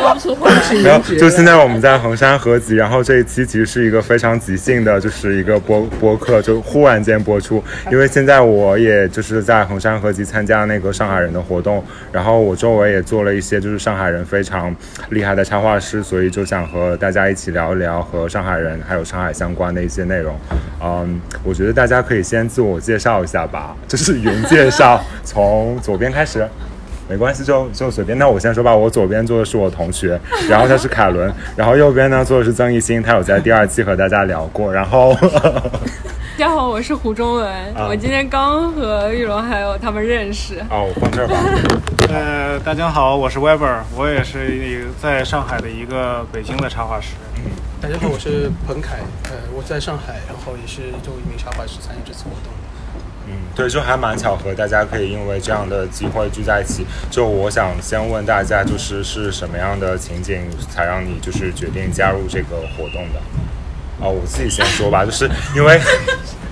说不出话来。没有，就现在我们在衡山合集，然后这一期其实是一个非常即兴的，就是一个播播客，就忽然间播出。因为现在我也就是在衡山合集参加那个上海人的活动，然后我周围也做了一些就是上海人非常厉害的插画师，所以就想和大家一起聊一聊和上海人还有上海相关的一些内容。嗯，我觉得大家可以先自我介绍一下吧，就是云介绍，从左边开始。没关系，就就随便。那我先说吧，我左边坐的是我同学，然后他是凯伦，然后右边呢坐的是曾艺兴，他有在第二期和大家聊过。然后，大家好，我是胡中文，我今天刚和玉龙还有他们认识。哦，我放这儿吧。呃，大家好，我是 Weber，我也是一个在上海的一个北京的插画师。大家好，我是彭凯，呃，我在上海，然后也是作为一名插画师参与这次活动。嗯，对，就还蛮巧合，大家可以因为这样的机会聚在一起。就我想先问大家，就是是什么样的情景才让你就是决定加入这个活动的？哦，我自己先说吧，就是因为。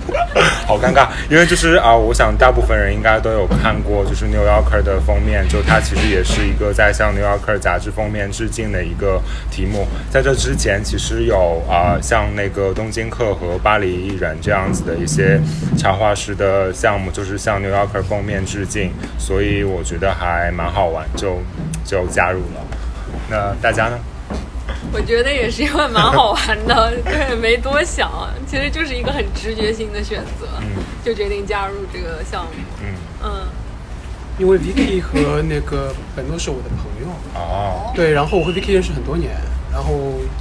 好尴尬，因为就是啊，我想大部分人应该都有看过，就是《New Yorker》的封面，就它其实也是一个在向《New Yorker》杂志封面致敬的一个题目。在这之前，其实有啊，像那个东京客和巴黎艺人这样子的一些插画师的项目，就是向《New Yorker》封面致敬，所以我觉得还蛮好玩，就就加入了。那大家呢？我觉得也是因为蛮好玩的，对，没多想，其实就是一个很直觉性的选择，就决定加入这个项目。嗯嗯，因为 Vicky 和那个本诺是我的朋友哦，对，然后我和 Vicky 认识很多年，然后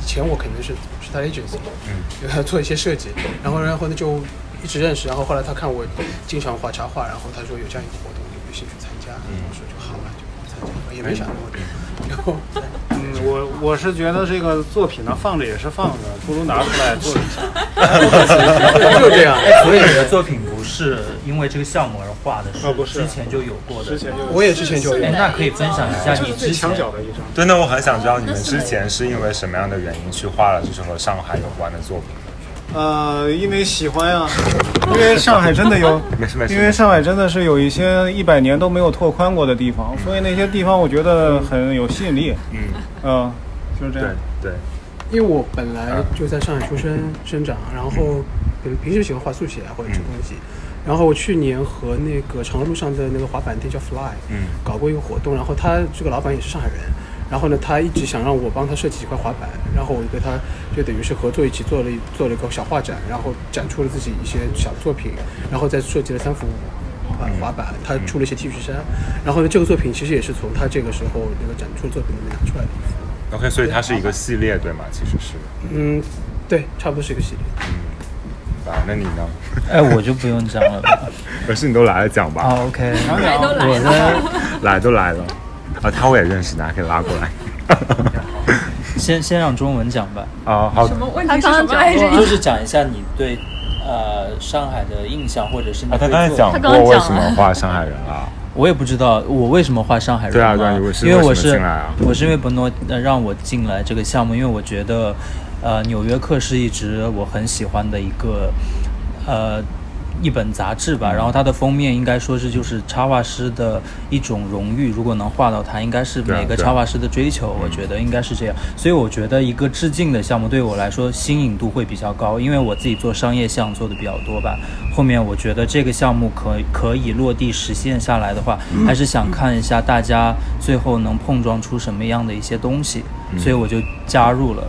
以前我肯定是是他 agency，嗯，他做一些设计，然后然后呢就一直认识，然后后来他看我经常画插画，然后他说有这样一个活动，有没有兴趣参加？我说就好了，就参加，也没想那么多，然后。我我是觉得这个作品呢放着也是放着，不如拿出来做一下。就这样。所以你的作品不是因为这个项目而画的，是不是之前就有过的？之前就我也之前就有。那可以分享一下你之前墙角的一张。对，那我很想知道你们之前是因为什么样的原因去画了就是和上海有关的作品。呃，因为喜欢呀，因为上海真的有，没事没事，因为上海真的是有一些一百年都没有拓宽过的地方，所以那些地方我觉得很有吸引力。嗯。嗯。就是这样，对，因为我本来就在上海出生生长，然后平平时喜欢画速写或者吃东西，然后我去年和那个长乐路上的那个滑板店叫 Fly，嗯，搞过一个活动，然后他这个老板也是上海人，然后呢，他一直想让我帮他设计几块滑板，然后我就跟他就等于是合作一起做了做了一个小画展，然后展出了自己一些小作品，然后再设计了三幅啊滑板，他出了一些 T 恤衫，然后呢，这个作品其实也是从他这个时候那个展出作品里面拿出来的。OK，所以它是一个系列，对吗？其实是。嗯，对，差不多是一个系列。嗯，啊，那你呢？哎，我就不用讲了。可是你都来了，讲吧。好，OK。来都来了。来都来了。啊，他我也认识，大家可以拉过来。先先让中文讲吧。啊，好。什么问题？他刚刚讲就是讲一下你对呃上海的印象，或者是你。他刚才讲过为什么画上海人啊？我也不知道我为什么画上海人。对啊，对，因为我是我是因为本诺让我进来这个项目，因为我觉得，呃，纽约客是一直我很喜欢的一个，呃。一本杂志吧，然后它的封面应该说是就是插画师的一种荣誉，如果能画到它，应该是每个插画师的追求，我觉得应该是这样。所以我觉得一个致敬的项目对我来说新颖度会比较高，因为我自己做商业项做的比较多吧。后面我觉得这个项目可可以落地实现下来的话，还是想看一下大家最后能碰撞出什么样的一些东西，所以我就加入了。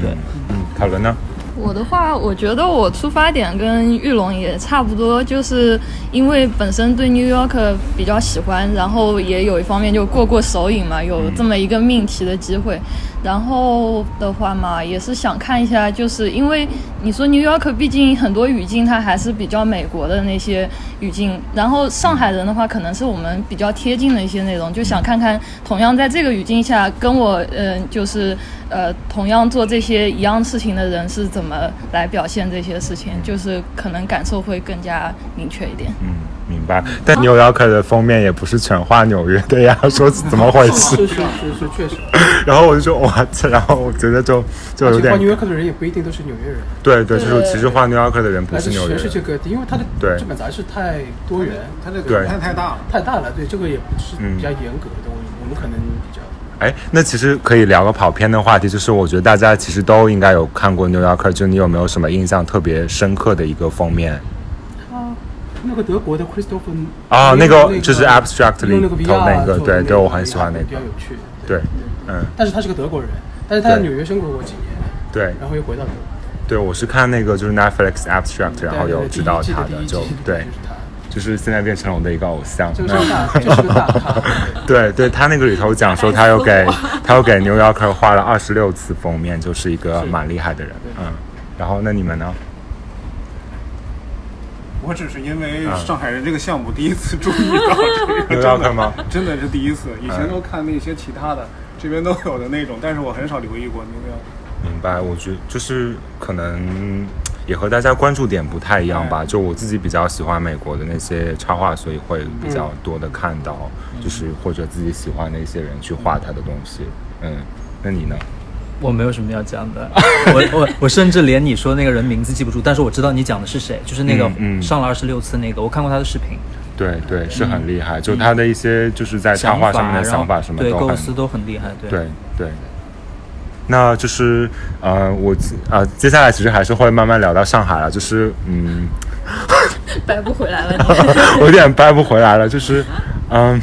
对，嗯，凯伦呢？我的话，我觉得我出发点跟玉龙也差不多，就是因为本身对 New York 比较喜欢，然后也有一方面就过过手瘾嘛，有这么一个命题的机会。然后的话嘛，也是想看一下，就是因为你说 New York 毕竟很多语境它还是比较美国的那些语境，然后上海人的话可能是我们比较贴近的一些内容，就想看看同样在这个语境下跟我嗯就是。呃，同样做这些一样事情的人是怎么来表现这些事情？就是可能感受会更加明确一点。嗯，明白。但《纽约客》的封面也不是全画纽约的呀，说怎么回事？是是是是，确实。然后我就说哇这然后我觉得就就有点。画《纽约客》的人也不一定都是纽约人。对对，就是其实画《纽约客》的人不是纽约。全世界各地，因为他的这本杂志太多元，他那个太太大了，太大了。对，这个也不是比较严格的，我我们可能比较。哎，那其实可以聊个跑偏的话题，就是我觉得大家其实都应该有看过《New Yorker》，就你有没有什么印象特别深刻的一个封面？那个德国的 Christopher 啊，那个就是 Abstract 里头那个 VR 投那个，对对，我很喜欢那个比较，有趣。对，嗯，但是他是个德国人，但是他在纽约生活过几年，对然后又回到德国。对，我是看那个就是 Netflix Abstract，然后有知道他的，就对就，是现在变成了我的一个偶像。就是大，这是个大咖。对对，他那个里头讲说，他又给 他又给 New Yorker 画了二十六次封面，就是一个蛮厉害的人。嗯，然后那你们呢？我只是因为啊上海人这个项目第一次注意到 这个真的吗？真的是第一次，以前嗯都看那些其他的，这边都有的那种，但是我很少留意过那个。明白，我觉就是可能也和大家关注点不太一样吧。就我自己比较喜欢美国的那些插画，所以会比较多的看到，就是或者自己喜欢的一些人去画他的东西。嗯，那你呢？我没有什么要讲的，我我我甚至连你说那个人名字记不住，但是我知道你讲的是谁，就是那个上了二十六次那个，我看过他的视频，对对，是很厉害，就他的一些就是在插画上面的想法什么对构思都很厉害，对。对。对。那就是呃，我呃，接下来其实还是会慢慢聊到上海了，就是嗯，掰不回来了。我有点掰不回来了，就是嗯，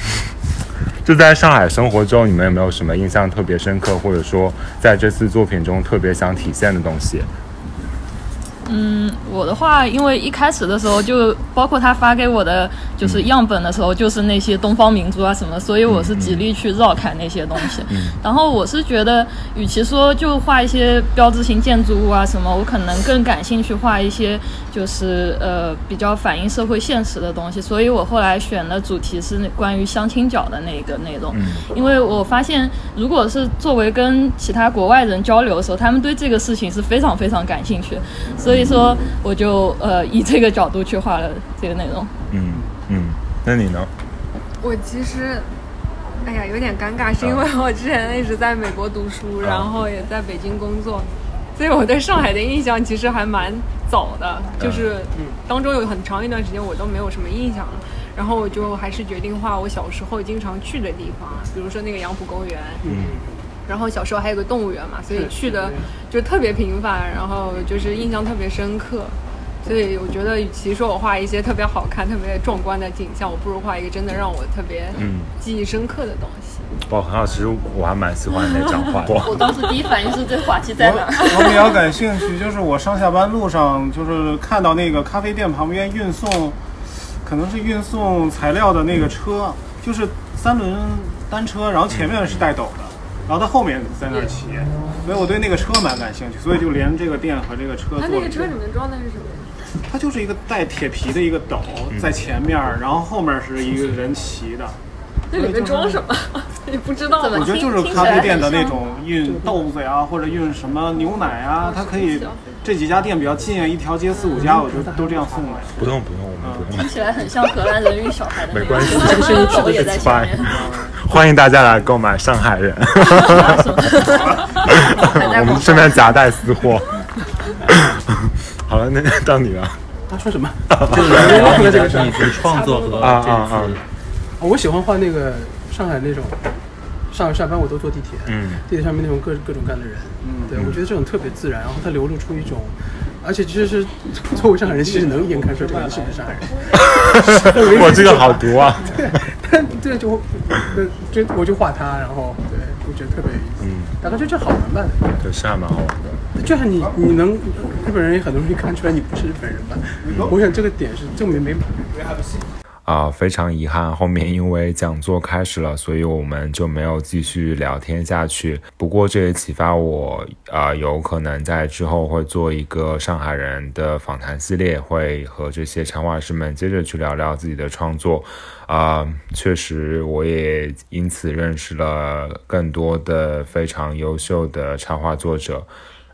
就在上海生活中，你们有没有什么印象特别深刻，或者说在这次作品中特别想体现的东西？嗯，我的话，因为一开始的时候就包括他发给我的就是样本的时候，就是那些东方明珠啊什么，所以我是极力去绕开那些东西。然后我是觉得，与其说就画一些标志性建筑物啊什么，我可能更感兴趣画一些就是呃比较反映社会现实的东西。所以我后来选的主题是那关于相亲角的那个内容，因为我发现，如果是作为跟其他国外人交流的时候，他们对这个事情是非常非常感兴趣，所以说我就呃以这个角度去画了这个内容。嗯嗯，那你呢？我其实，哎呀，有点尴尬，是因为我之前一直在美国读书，然后也在北京工作，所以我对上海的印象其实还蛮早的，就是当中有很长一段时间我都没有什么印象了。然后我就还是决定画我小时候经常去的地方，比如说那个杨浦公园，然后小时候还有个动物园嘛，所以去的就特别频繁，然后就是印象特别深刻。所以我觉得，与其说我画一些特别好看、特别壮观的景象，我不如画一个真的让我特别嗯记忆深刻的东西。哇，很好，其实我还蛮喜欢那张画的。我当时第一反应是这话题在哪？我我比较感兴趣，就是我上下班路上，就是看到那个咖啡店旁边运送，可能是运送材料的那个车，就是三轮单车，然后前面是带斗的，然后他后面在那儿骑，所以我对那个车蛮感兴趣，所以就连这个店和这个车做了它那个车里面装的是什么？它就是一个带铁皮的一个斗在前面，然后后面是一个人骑的。那里面装什么？你不知道我？觉得就是咖啡店的那种运豆子呀，或者运什么牛奶啊，它可以这几家店比较近，一条街四五家，我就都这样送的。不用不用，我们不用。听起来很像荷兰人运小孩的那个，没关系是不是手也在前面？欢迎大家来购买上海人，我们顺便夹带私货。好了，那到你了他说什么？就是聊你的你的创作和啊啊这啊次！我喜欢画那个上海那种，上下班我都坐地铁，嗯地铁上面那种各各种各样的人，嗯，对我觉得这种特别自然，然后它流露出一种，而且其实是作为上海人，其实能一眼看出这个人是不是上海人。我这个好毒啊！对但对就呃就我就画他，然后对我觉得特别有意思，嗯，大概就这好玩吧。对，是还蛮好玩的。就是你你能日本人也很容易看出来你不是日本人吧？我想这个点是证明没啊、非常遗憾，后面因为讲座开始了，所以我们就没有继续聊天下去。不过这也启发我，啊、有可能在之后会做一个上海人的访谈系列，会和这些插画师们接着去聊聊自己的创作。啊、确实，我也因此认识了更多的非常优秀的插画作者。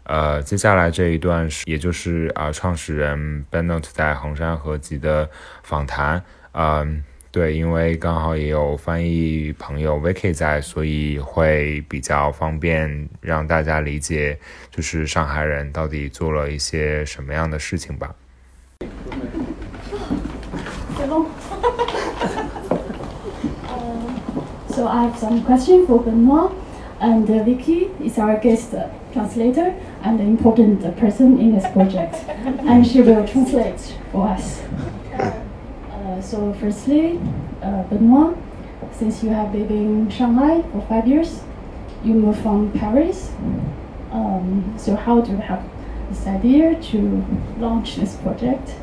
呃，接下来这一段是，也就是啊、创始人 Bennett 在衡山合集的访谈。嗯，对，因为刚好也有翻译朋友 Vicky 在，所以会比较方便让大家理解，就是上海人到底做了一些什么样的事情吧。So I have some question for Benoit. And uh, Vicky is our guest uh, translator and an important uh, person in this project. and she will translate for us. Uh, so firstly, uh, Benoit, since you have lived in Shanghai for five years, you moved from Paris. Um, so how do you have this idea to launch this project?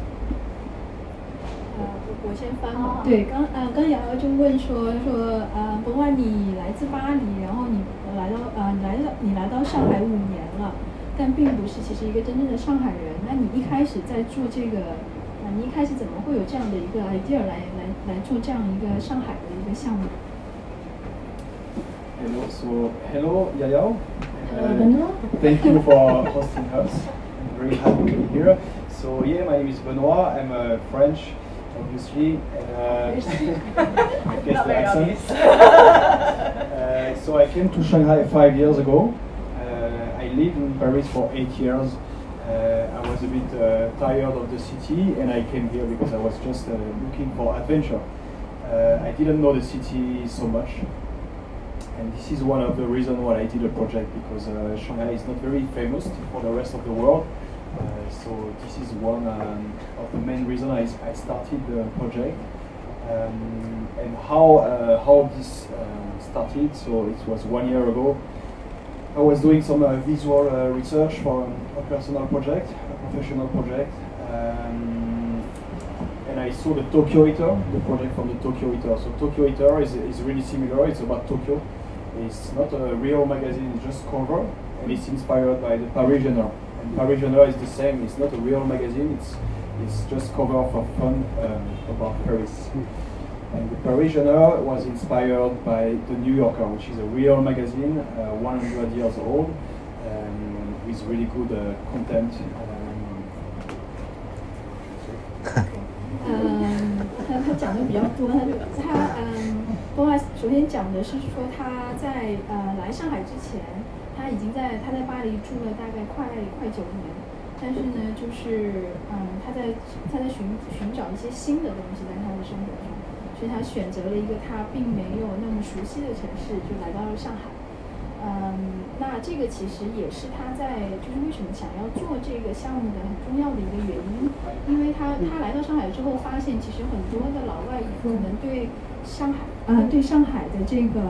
呃，我我先翻嘛。对，刚呃刚瑶瑶就问说说呃，甭管你来自巴黎，然后你来到呃你来到你来到上海五年了，但并不是其实一个真正的上海人。那你一开始在做这个，呃， 你一开始怎么会有这样的一个 idea 来来来做这样一个上海的一个项目？Hello, so hello, Yaya. Uh, thank you for hosting us. I'm very happy to be here. So yeah, my name is Benoit. I'm a French obviously. Uh, guess the accent. uh, so I came to Shanghai five years ago. Uh, I lived in Paris for eight years. Uh, was a bit uh, tired of the city and I came here because I was just uh, looking for adventure. I didn't know the city so much. And this is one of the reasons why I did a project because Shanghai is not very famous for the rest of the world. Uh, so this is one um, of the main reasons I, I started the project. Um, and how uh, how this uh, started, so it was one year ago. I was doing some uh, visual uh, research for a personal project, professional project, um, and I saw the Tokyo Eater, the project from the Tokyo Eater. So Tokyo Eater is, is really similar, it's about Tokyo. It's not a real magazine, it's just cover, and it's inspired by the Parisianer. And Parisianer is the same. It's not a real magazine. It's it's just cover for fun um, about Paris. And the Parisianer was inspired by the New Yorker, which is a real magazine, uh, 100 years old, um, with really good uh, content. 比较多，他就他嗯，波瓦首先讲的是说他在呃来上海之前，他已经在他在巴黎住了大概快快九年，但是呢，就是嗯，他在他在寻寻找一些新的东西在他的生活中，所以他选择了一个他并没有那么熟悉的城市，就来到了上海。这个其实也是他在就是为什么想要做这个项目的很重要的一个原因，因为他他来到上海之后发现，其实很多的老外可能对上海呃对上海的这个。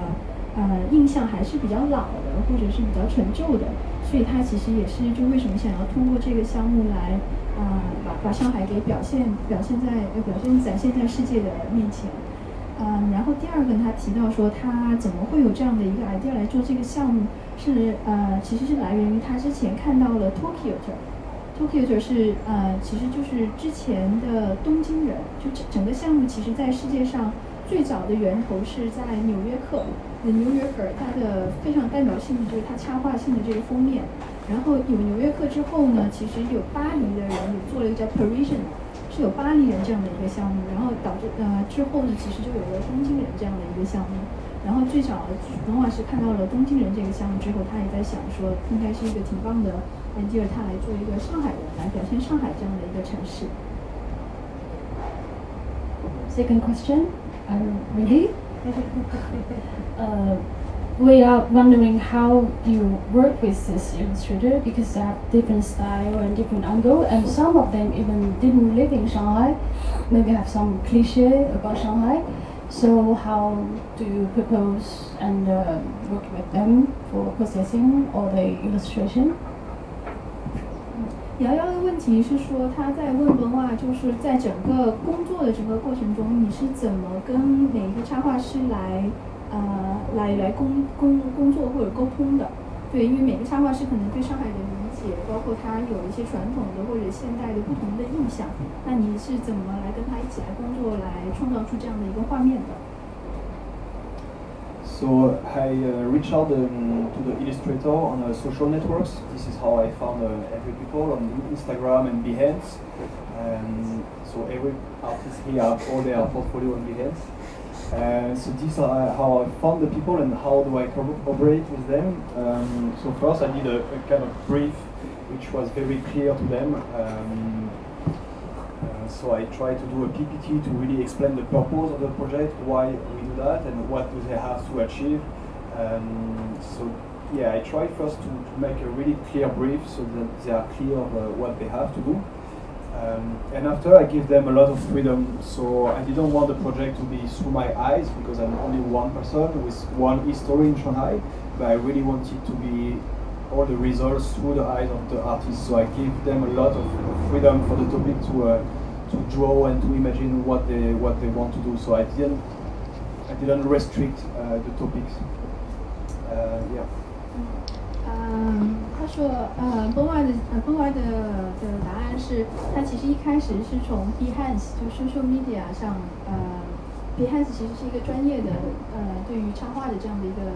呃，印象还是比较老的，或者是比较陈旧的，所以他其实也是就为什么想要通过这个项目来，啊，把把上海给表现表现在呃表现展现在世界的面前，嗯，然后第二个他提到说他怎么会有这样的一个 idea 来做这个项目，是呃其实是来源于他之前看到了 Tokyo，Tokyo 是呃其实就是之前的东京人，就整整个项目其实在世界上最早的源头是在纽约客。The New Yorker，它的非常代表性的就是它插画性的这个封面。然后有纽约客之后呢，其实有巴黎的人也做了一个叫 Parisian，是有巴黎人这样的一个项目。然后导致呃之后呢，其实就有了东京人这样的一个项目。然后最早文老师看到了东京人这个项目之后，他也在想说，应该是一个挺棒的 idea，他来做一个上海人，来表现上海这样的一个城市。Second question, are you ready? uh, we are wondering how you work with this illustrator because they have different style and different angle, and some of them even didn't live in Shanghai, maybe have some cliche about Shanghai. So how do you propose and work with them for processing or the illustration? 瑶瑶的问题是说，他在问的话，就是在整个工作的整个过程中，你是怎么跟每一个插画师来，呃，来来工工工作或者沟通的？对，因为每个插画师可能对上海人解，包括他有一些传统的或者现代的不同的印象，那你是怎么来跟他一起来工作，来创造出这样的一个画面的？So I uh, reached out um, to the illustrator on uh, social networks. This is how I found uh, every people on Instagram and Behance. Um, so every artist here have all their portfolio on Behance. Uh, so this is how I found the people and how do I cooperate with them. Um, so first I did a, a, kind of brief which was very clear to them. Um, so I try to do a PPT to really explain the purpose of the project, why we do that, and what do they have to achieve. Um, so yeah, I try first to, to make a really clear brief so that they are clear of uh, what they have to do. Um, and after I give them a lot of freedom, so I didn't want the project to be through my eyes because I'm only one person with one history in Shanghai, but I really wanted to be all the results through the eyes of the artists. So I give them a lot of freedom for the topic to uh, to draw and to imagine what they what they want to do. So I didn't I didn't restrict uh, the topics. Uh, yeah. 嗯，他说，呃 b o y 的呃 b o y 的的答案是，他其实一开始是从 Behance 就 social media 上，呃，Behance 其实是一个专业的，呃，对于插画的这样的一个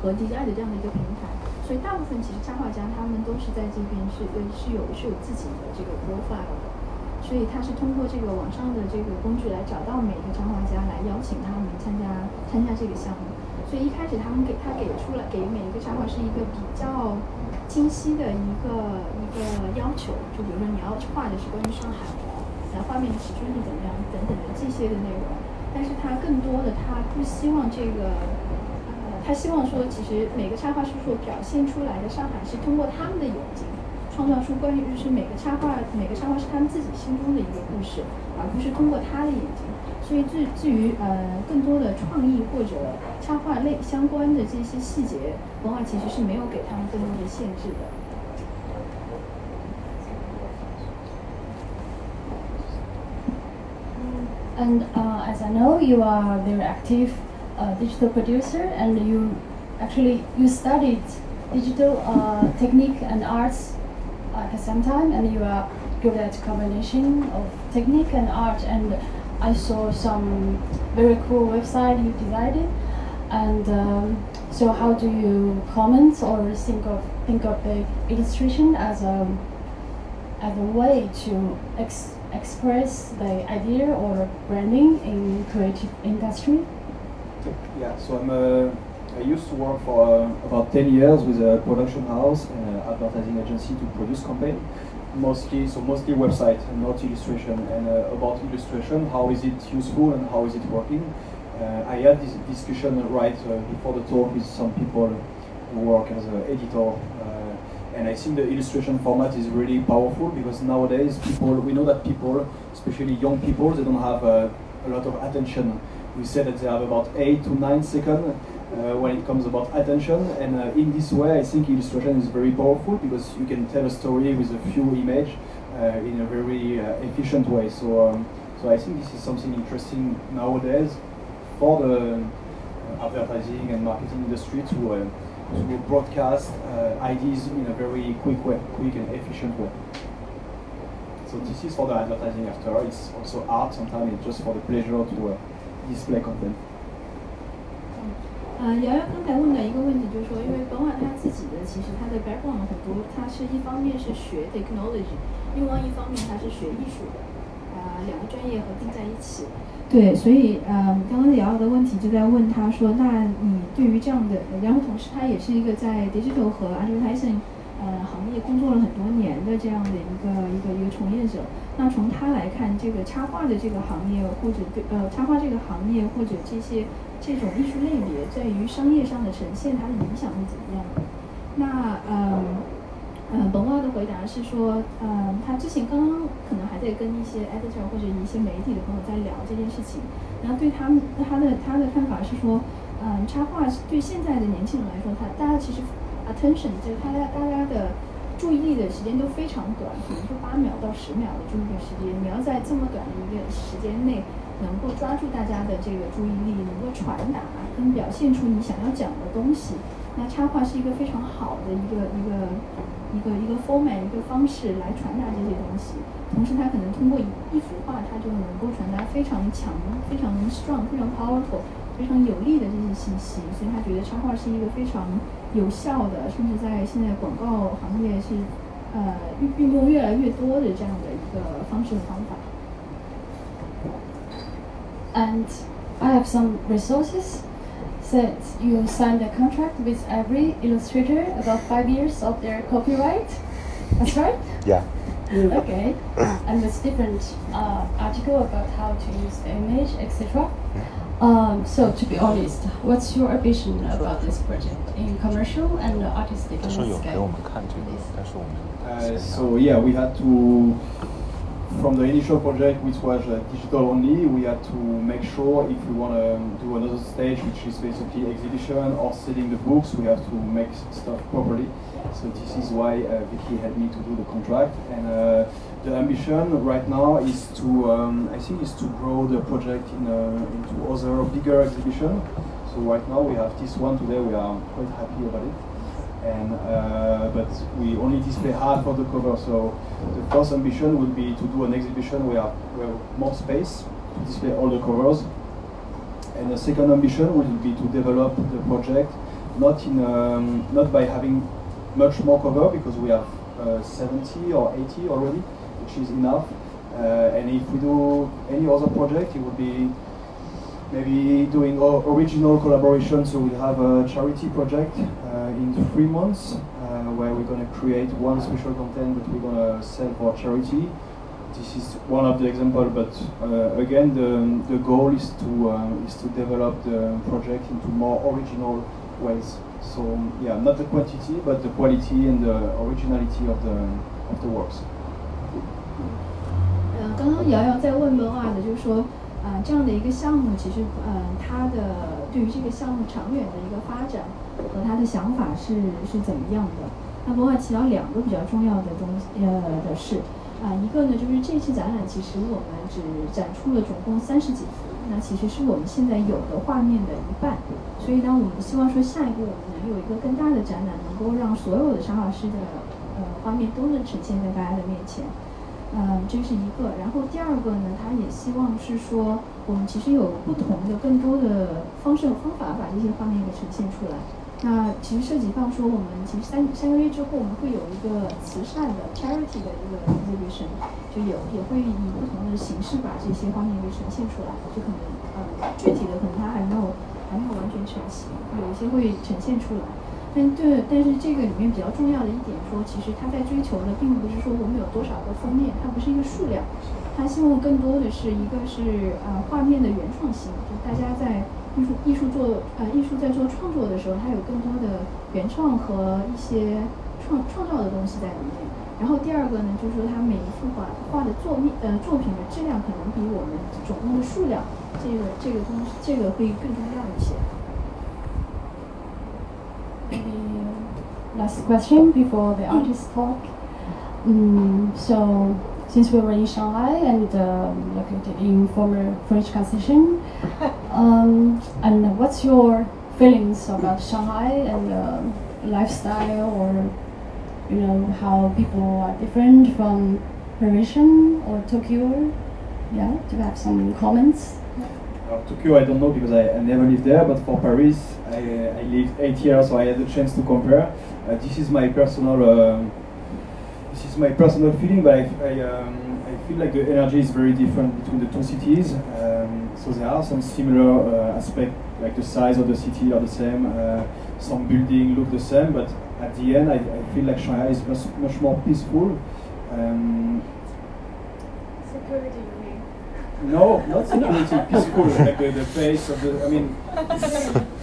和 design 的这样的一个平台， 所以大部分其实插画家他们都是在这边是呃是有是有自己的这个 profile 的，所以他是通过这个网上的这个工具来找到每一个插画家来邀请他们参加参加这个项目。所以一开始他们给他给出了给每一个插画是一个比较清晰的一个一个要求，就比如说你要画的是关于上海的，然后画面尺寸是怎么样等等的这些的内容。但是他更多的他不希望这个，他希望说其实每个插画师所表现出来的上海是通过他们的眼睛创造出关于就是每个插画每个插画师他们自己心中的一个故事，而不是通过他的眼睛。所以至至于呃更多的创意或者插画类相关的这些细节，文化其实是没有给他们更多的限制的。And uh, as I know, you are very active digital producer, and you actually you studied digital uh, technique and arts at the same time, and you are good at combination of technique and art. And I saw some very cool website you designed, and um, so how do you comment or think of think of the illustration as a as a way to ex- express the idea or branding in creative industry? Yeah, so I'm uh, I used to work for uh, about 10 years with a production house and an advertising agency to produce campaign. Mostly so mostly website not illustration. And uh, about illustration how is it useful and how is it working? Uh, I had this discussion right uh, before the talk with some people who work as an editor uh, and I think the illustration format is really powerful because nowadays people we know that people especially young people they don't have uh, a lot of attention we say that they have about 8 to 9 seconds uh, when it comes about attention. And uh, in this way, I think illustration is very powerful because you can tell a story with a few images uh, in a very uh, efficient way. So, um, so I think this is something interesting nowadays for the uh, advertising and marketing industry to uh, to broadcast ideas in a very quick way, quick and efficient way. So this is for the advertising after. It's also art. Sometimes it's just for the pleasure to display content. 呃，瑶瑶刚才问的一个问题就是说，因为本瓦他自己的其实他的 background 很多，他是一方面是学 technology，另外一方面他是学艺术的，啊，两个专业合并在一起。对，所以呃，刚刚瑶瑶的问题就在问他说，那你对于这样的，然后同时他也是一个在 digital 和 advertising 呃行业工作了很多年的这样的一个一个一个从业者，那从他来看，这个插画的这个行业或者对呃插画这个行业或者这些。这种艺术类别在于商业上的呈现，它的影响是怎么样？那嗯嗯，本瓦的回答是说，嗯，他之前刚刚可能还在跟一些 editor 或者一些媒体的朋友在聊这件事情，然后对他们他的他的看法是说，嗯，插画对现在的年轻人来说，他大家其实 attention 就是大家大家的注意力的时间都非常短，可能就八秒到十秒的注意力时间，你要在这么短的一个时间内。能够抓住大家的这个注意力，能够传达跟表现出你想要讲的东西，那插画是一个非常好的一个一个一个一个 format 一个方式来传达这些东西。同时，它可能通过一幅画，它就能够传达非常强、非常 strong、非常 powerful、非常有力的这些信息。所以他觉得插画是一个非常有效的，甚至在现在广告行业是呃运运用越来越多的这样的一个方式和方法。and I have some resources. Said you signed a contract with every illustrator about five years of their copyright. That's right. Yeah. Okay. and with different uh, article about how to use the image, etc. Um, so to be honest, what's your vision about this project in commercial and artistic scale? Uh, so yeah, we had to from the initial project, which was uh, digital only, we had to make sure if we want to do another stage, which is basically exhibition or selling the books, we have to make stuff properly. So this is why uh, Vicky had me to do the contract. And uh, the ambition right now is to, um, I think, is to grow the project in, uh, into other bigger exhibition. So right now we have this one today. We are quite happy about it and uh, but we only display half of the cover. So the first ambition would be to do an exhibition where we have more space to display all the covers. And the second ambition would be to develop the project not in um, not by having much more cover because we have uh, 70 or 80 already, which is enough. Uh, and if we do any other project, it would be maybe doing original collaboration. So we'll have a charity project uh, in three months uh, where we're going to create one special content that we're going to sell for charity. This is one of the example, but uh, again, the, the goal is to um, is to develop the project into more original ways. So yeah, not the quantity, but the quality and the originality of the of the works. 呃，刚刚瑶瑶在问 b e r 的，就是说， 呃，这样的一个项目，其实，呃，它的对于这个项目长远的一个发展和他的想法是是怎么样的？那 b e r 提到两个比较重要的东西，呃的事，啊、一个呢就是这次展览其实我们只展出了总共三十几幅，那其实是我们现在有的画面的一半，所以当我们希望说下一步我们能有一个更大的展览，能够让所有的沙老师的呃画面都能呈现在大家的面前。嗯，这是一个。然后第二个呢，他也希望是说，我们其实有不同的、更多的方式和方法把这些画面给呈现出来。那其实涉及到说，我们其实三三个月之后，我们会有一个慈善的 charity 的一个 exhibition，就有也会以不同的形式把这些画面给呈现出来。就可能呃，具体的可能它还没有还没有完全成型，有一些会呈现出来。但对，但是这个里面比较重要的一点说，其实他在追求的并不是说我们有多少个封面，它不是一个数量，他希望更多的是一个是呃画面的原创性，就大家在艺术艺术做呃艺术在做创作的时候，它有更多的原创和一些创创造的东西在里面。然后第二个呢，就是说他每一幅画画的作品呃作品的质量可能比我们总共的数量这个这个东西这个会更重要一些。Last question before the artist talk. Mm, so, since we were in Shanghai and um, located in former French concession, um, and what's your feelings about Shanghai and uh, lifestyle, or you know how people are different from Parisian or Tokyo? Yeah, do you have some comments? Uh, Tokyo, I don't know because I, I never lived there, but for Paris, I, I lived eight years, so I had the chance to compare. Uh, this is my personal, um this is my personal feeling, but I, I, um, I feel like the energy is very different between the two cities. Um, so there are some similar uh, aspects, like the size of the city are the same, uh, some buildings look the same, but at the end, I, I feel like Shanghai is much, much more peaceful. Um, Security, you mean? no, not security, peaceful, like the, the face of the, I mean,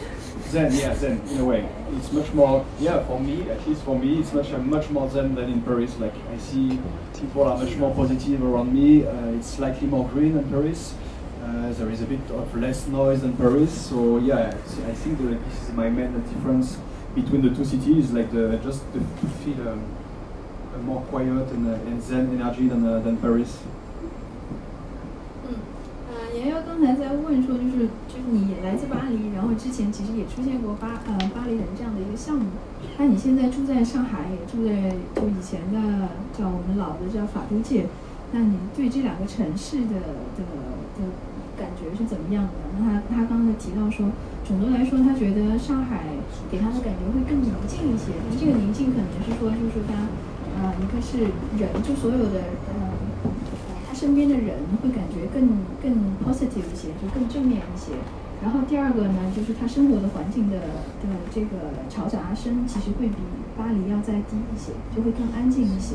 zen, yeah, zen, in a way. It's much more, yeah, for me, at least for me, it's much, uh, much more zen than in Paris. Like, I see people are much more positive around me, uh, it's slightly more green than Paris. Uh, there is a bit of less noise than Paris, so yeah, it's- I think that this is my main difference between the two cities, like the just the, to feel um, a more quiet and, uh, and zen energy than, uh, than Paris. 呃，瑶瑶刚才在问说，就是就是 你来自巴黎，然后之前其实也出现过巴呃巴黎人这样的一个项目，那你现在住在上海，也住在就以前的叫我们老的叫法租界，那你对这两个城市的的的感觉是怎么样的？那他他刚才提到说，总的来说，他觉得上海给他的感觉会更宁静一些，这个宁静可能是说，就是他呃一个是人，就所有的呃。身边的人会感觉更更 positive 一些就更正面一些。然后第二个呢就是他生活的环境的的这个嘈杂声其实会比巴黎要再低一些就会更安静一些。